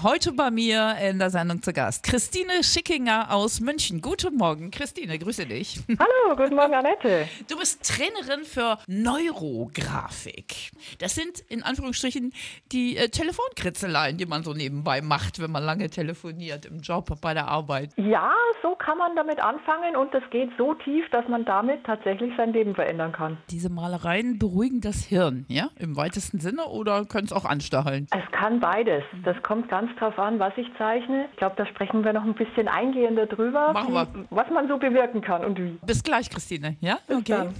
Heute bei mir in der Sendung zu Gast Christine Schickinger aus München. Guten Morgen, Christine, grüße dich. Hallo, guten Morgen, Annette. Du bist Trainerin für Neurografik. Das sind in Anführungsstrichen die äh, Telefonkritzeleien, die man so nebenbei macht, wenn man lange telefoniert im Job, bei der Arbeit. Ja, so kann man damit anfangen und es geht so tief, dass man damit tatsächlich sein Leben verändern kann. Diese Malereien beruhigen das Hirn, ja, im weitesten Sinne oder können es auch anstacheln? Es kann beides. Das kommt ganz drauf an, was ich zeichne. Ich glaube, da sprechen wir noch ein bisschen eingehender drüber, Machen wir. was man so bewirken kann und wie. Bis gleich, Christine, ja? Bis dann.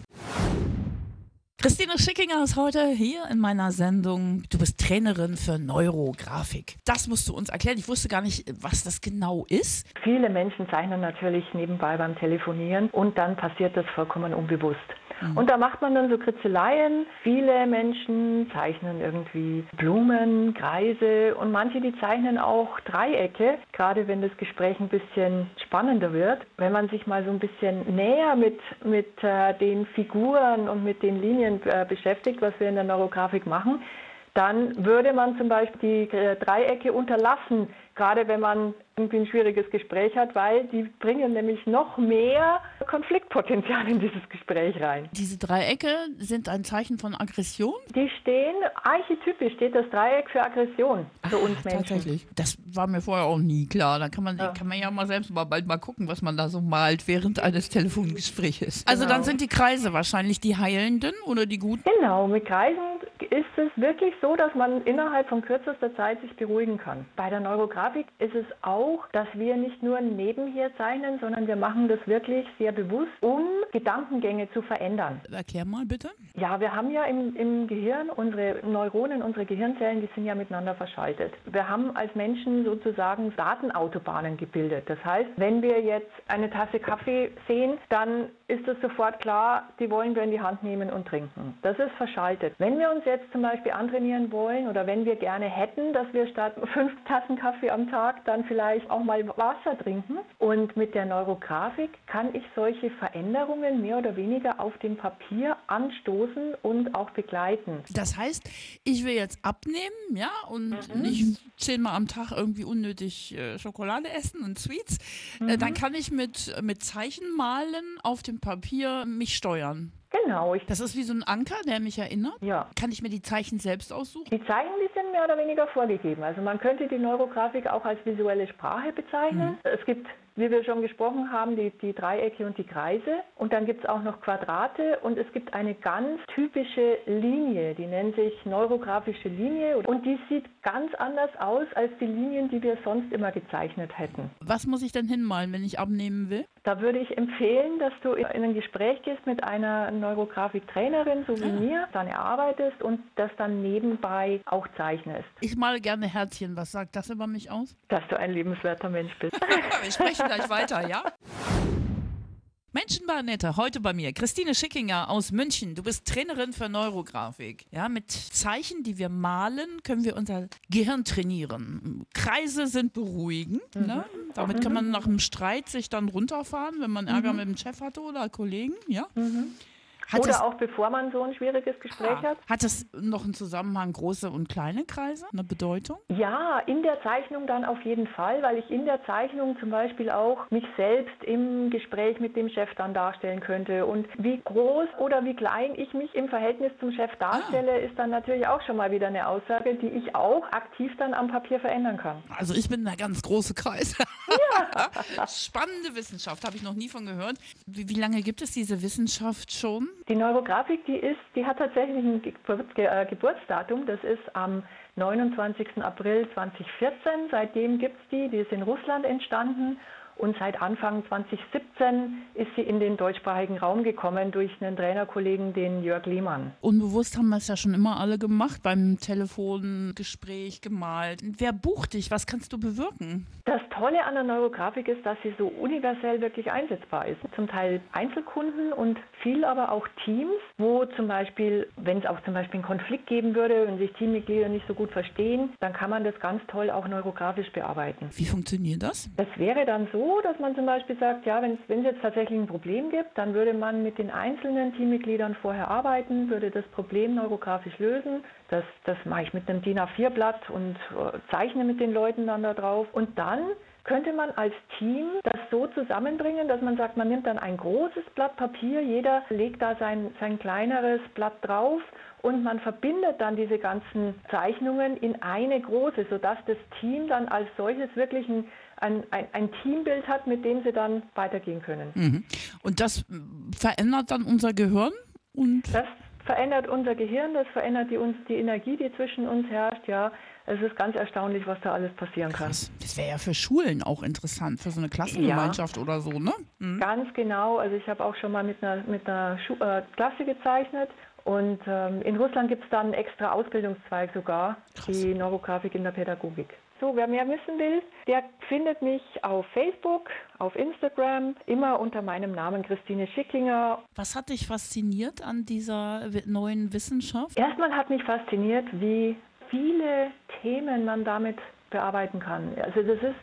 Christine Schickinger ist heute hier in meiner Sendung. Du bist Trainerin für Neurografik. Das musst du uns erklären. Ich wusste gar nicht, was das genau ist. Viele Menschen zeichnen natürlich nebenbei beim Telefonieren und dann passiert das vollkommen unbewusst. Und da macht man dann so Kritzeleien. Viele Menschen zeichnen irgendwie Blumen, Kreise und manche, die zeichnen auch Dreiecke, gerade wenn das Gespräch ein bisschen spannender wird. Wenn man sich mal so ein bisschen näher mit, mit äh, den Figuren und mit den Linien äh, beschäftigt, was wir in der Neurografik machen, dann würde man zum Beispiel die äh, Dreiecke unterlassen, gerade wenn man irgendwie ein schwieriges Gespräch hat, weil die bringen nämlich noch mehr Konfliktpotenzial in dieses Gespräch rein. Diese Dreiecke sind ein Zeichen von Aggression? Die stehen, archetypisch steht das Dreieck für Aggression für uns Menschen. Tatsächlich. Das war mir vorher auch nie klar. Da kann man ja, kann man ja mal selbst mal bald mal gucken, was man da so malt während eines Telefongesprächs. Also Genau. dann sind die Kreise wahrscheinlich die heilenden oder die guten? Genau, mit Kreisen ist es wirklich so, dass man innerhalb von kürzester Zeit sich beruhigen kann. Bei der Neurografik ist es auch, dass wir nicht nur nebenher zeichnen, sondern wir machen das wirklich sehr bewusst, um Gedankengänge zu verändern. Erklär mal bitte. Ja, wir haben ja im, im Gehirn unsere Neuronen, unsere Gehirnzellen, die sind ja miteinander verschaltet. Wir haben als Menschen sozusagen Datenautobahnen gebildet. Das heißt, wenn wir jetzt eine Tasse Kaffee sehen, dann ist es sofort klar, die wollen wir in die Hand nehmen und trinken. Das ist verschaltet. Wenn wir uns jetzt zum Beispiel antrainieren wollen oder wenn wir gerne hätten, dass wir statt fünf Tassen Kaffee am Tag dann vielleicht auch mal Wasser trinken und mit der Neurografik kann ich solche Veränderungen mehr oder weniger auf dem Papier anstoßen und auch begleiten. Das heißt, ich will jetzt abnehmen, ja, und Mhm. nicht zehnmal am Tag irgendwie unnötig äh, Schokolade essen und Sweets. Äh, Mhm. dann kann ich mit, mit Zeichenmalen auf dem Papier mich steuern. Genau, ich, Das ist wie so ein Anker, der mich erinnert. ja. Kann ich mir die Zeichen selbst aussuchen? Die Zeichen, die sind mehr oder weniger vorgegeben. Also man könnte die Neurografik auch als visuelle Sprache bezeichnen. Es gibt, wie wir schon gesprochen haben, die, die Dreiecke und die Kreise. Und dann gibt es auch noch Quadrate und es gibt eine ganz typische Linie, die nennt sich neurografische Linie. Und die sieht ganz anders aus als die Linien, die wir sonst immer gezeichnet hätten. Was muss ich denn hinmalen, wenn ich abnehmen will? Da würde ich empfehlen, dass du in ein Gespräch gehst mit einer Neurografik-Trainerin, so wie mir, dann erarbeitest und das dann nebenbei auch zeichnest. Ich male gerne Herzchen. Was sagt das über mich aus? dass du ein liebenswerter Mensch bist. Wir sprechen gleich weiter, ja? Menschen bei Annette, heute bei mir. Christine Schickinger aus München. Du bist Trainerin für Neurografik. Ja, mit Zeichen, die wir malen, können wir unser Gehirn trainieren. Kreise sind beruhigend. Ne? Damit kann man nach einem Streit sich dann runterfahren, wenn man Ärger mit dem Chef hatte oder Kollegen. Ja? Hat Oder das, auch bevor man so ein schwieriges Gespräch hat. hat das noch einen Zusammenhang große und kleine Kreise, eine Bedeutung? Ja, in der Zeichnung dann auf jeden Fall, weil ich in der Zeichnung zum Beispiel auch mich selbst im Gespräch mit dem Chef dann darstellen könnte. Und wie groß oder wie klein ich mich im Verhältnis zum Chef darstelle, ist dann natürlich auch schon mal wieder eine Aussage, die ich auch aktiv dann am Papier verändern kann. Also ich bin der ganz große Kreis. Spannende Wissenschaft, habe ich noch nie von gehört. Wie, wie lange gibt es diese Wissenschaft schon? Die Neurografik, die ist, die hat tatsächlich ein äh, Geburtsdatum. Das ist am 29. April 2014. Seitdem gibt es die. Die ist in Russland entstanden. Und seit Anfang 2017 ist sie in den deutschsprachigen Raum gekommen durch einen Trainerkollegen, den Jörg Lehmann. Unbewusst haben wir es ja schon immer alle gemacht, beim Telefongespräch gemalt. Wer bucht dich? Was kannst du bewirken? Das Tolle an der Neurografik ist, dass sie so universell wirklich einsetzbar ist. Zum Teil Einzelkunden und viel aber auch Teams, wo zum Beispiel, wenn es auch zum Beispiel einen Konflikt geben würde, wenn sich Teammitglieder nicht so gut verstehen, dann kann man das ganz toll auch neurografisch bearbeiten. Wie funktioniert das? Das wäre dann so, dass man zum Beispiel sagt, ja, wenn es jetzt tatsächlich ein Problem gibt, dann würde man mit den einzelnen Teammitgliedern vorher arbeiten, würde das Problem neurografisch lösen. Das, das mache ich mit einem DIN A4-Blatt und äh, zeichne mit den Leuten dann da drauf. Und dann könnte man als Team das so zusammenbringen, dass man sagt, man nimmt dann ein großes Blatt Papier, jeder legt da sein, sein kleineres Blatt drauf und man verbindet dann diese ganzen Zeichnungen in eine große, sodass das Team dann als solches wirklich ein, ein, ein, ein Teambild hat, mit dem sie dann weitergehen können. Mhm. Und das verändert dann unser Gehirn? Und das verändert unser Gehirn, das verändert die, uns, die Energie, die zwischen uns herrscht, ja. Es ist ganz erstaunlich, was da alles passieren kann. Krass. Das wäre ja für Schulen auch interessant, für so eine Klassengemeinschaft ja. oder so, ne? Mhm. Ganz genau. Also ich habe auch schon mal mit einer, mit einer Schu äh, Klasse gezeichnet und ähm, in Russland gibt es dann einen extra Ausbildungszweig sogar, Krass. die Neurografik in der Pädagogik. So, wer mehr wissen will, der findet mich auf Facebook, auf Instagram, immer unter meinem Namen Christine Schickinger. Was hat dich fasziniert an dieser neuen Wissenschaft? Erstmal hat mich fasziniert, wie viele Themen man damit bearbeiten kann. Also das ist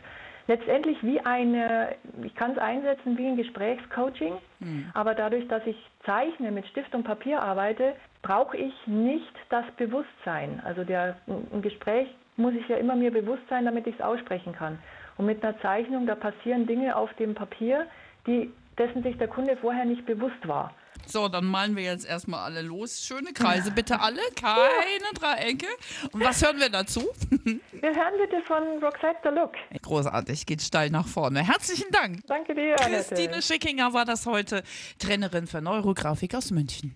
letztendlich wie eine, ich kann es einsetzen wie ein Gesprächscoaching, mhm. aber dadurch, dass ich zeichne, mit Stift und Papier arbeite, brauche ich nicht das Bewusstsein. Also der, ein Gespräch muss ich ja immer mir bewusst sein, damit ich es aussprechen kann. Und mit einer Zeichnung, da passieren Dinge auf dem Papier, die, dessen sich der Kunde vorher nicht bewusst war. So, dann malen wir jetzt erstmal alle los. Schöne Kreise, bitte alle, keine Dreiecke. Und was hören wir dazu? Wir hören bitte von Roxette the Look. Großartig, geht steil nach vorne. Herzlichen Dank. Danke dir, Christine Schickinger war das heute, Trainerin für Neurografik aus München.